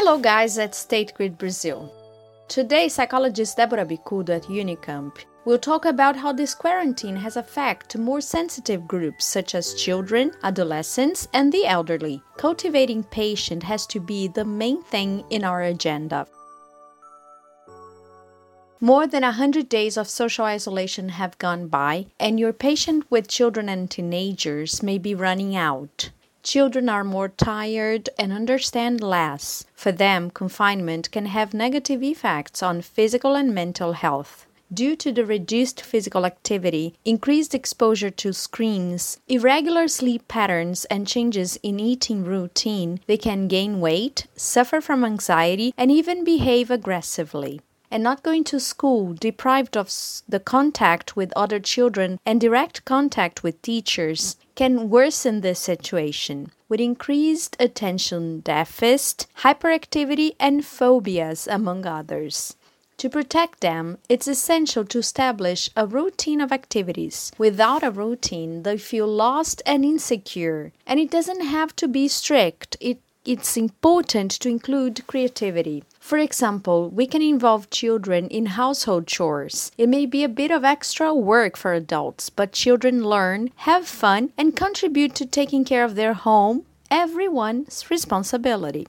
Hello, guys at State Grid Brazil. Today, psychologist Deborah Bicudo at Unicamp will talk about how this quarantine has affected more sensitive groups such as children, adolescents, and the elderly. Cultivating patience has to be the main thing in our agenda. More than 100 days of social isolation have gone by, and your patience with children and teenagers may be running out. Children are more tired and understand less. For them, confinement can have negative effects on physical and mental health. Due to the reduced physical activity, increased exposure to screens, irregular sleep patterns, and changes in eating routine, they can gain weight, suffer from anxiety, and even behave aggressively and not going to school, deprived of the contact with other children and direct contact with teachers, can worsen this situation with increased attention deficit, hyperactivity, and phobias, among others. To protect them, it's essential to establish a routine of activities. Without a routine, they feel lost and insecure. And it doesn't have to be strict, it, it's important to include creativity. For example, we can involve children in household chores. It may be a bit of extra work for adults, but children learn, have fun, and contribute to taking care of their home, everyone's responsibility.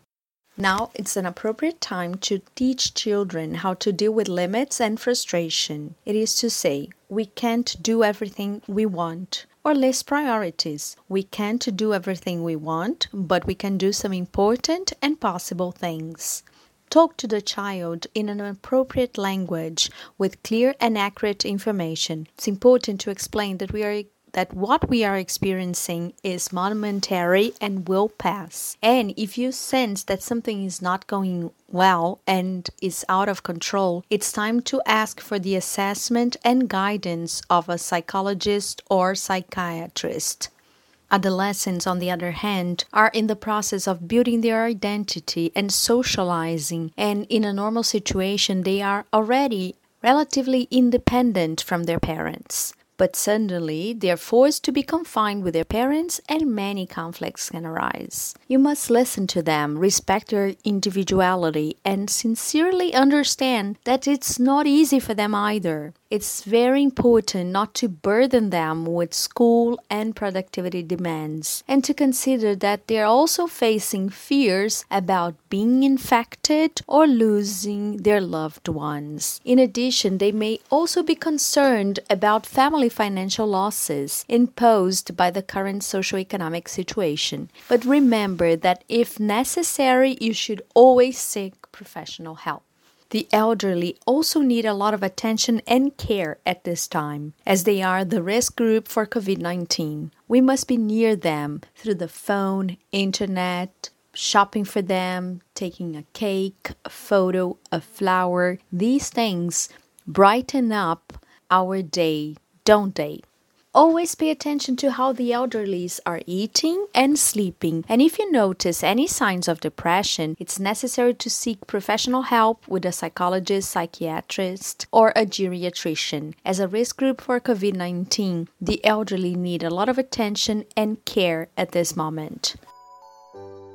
Now it's an appropriate time to teach children how to deal with limits and frustration. It is to say, we can't do everything we want or list priorities. We can't do everything we want, but we can do some important and possible things. Talk to the child in an appropriate language with clear and accurate information. It's important to explain that we are that what we are experiencing is momentary and will pass. And if you sense that something is not going well and is out of control, it's time to ask for the assessment and guidance of a psychologist or psychiatrist. Adolescents, on the other hand, are in the process of building their identity and socializing, and in a normal situation, they are already relatively independent from their parents. But suddenly, they are forced to be confined with their parents, and many conflicts can arise. You must listen to them, respect their individuality, and sincerely understand that it's not easy for them either. It's very important not to burden them with school and productivity demands, and to consider that they're also facing fears about being infected or losing their loved ones. In addition, they may also be concerned about family financial losses imposed by the current socioeconomic situation. But remember that if necessary, you should always seek professional help. The elderly also need a lot of attention and care at this time, as they are the risk group for COVID 19. We must be near them through the phone, internet, shopping for them, taking a cake, a photo, a flower. These things brighten up our day, don't they? Always pay attention to how the elderlies are eating and sleeping. And if you notice any signs of depression, it's necessary to seek professional help with a psychologist, psychiatrist, or a geriatrician. As a risk group for COVID 19, the elderly need a lot of attention and care at this moment.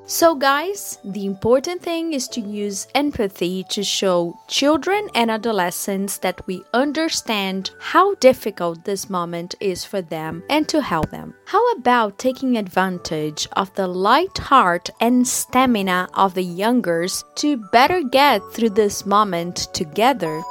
So, guys, the important thing is to use empathy to show children and adolescents that we understand how difficult this moment is for them and to help them. How about taking advantage of the light heart and stamina of the youngers to better get through this moment together?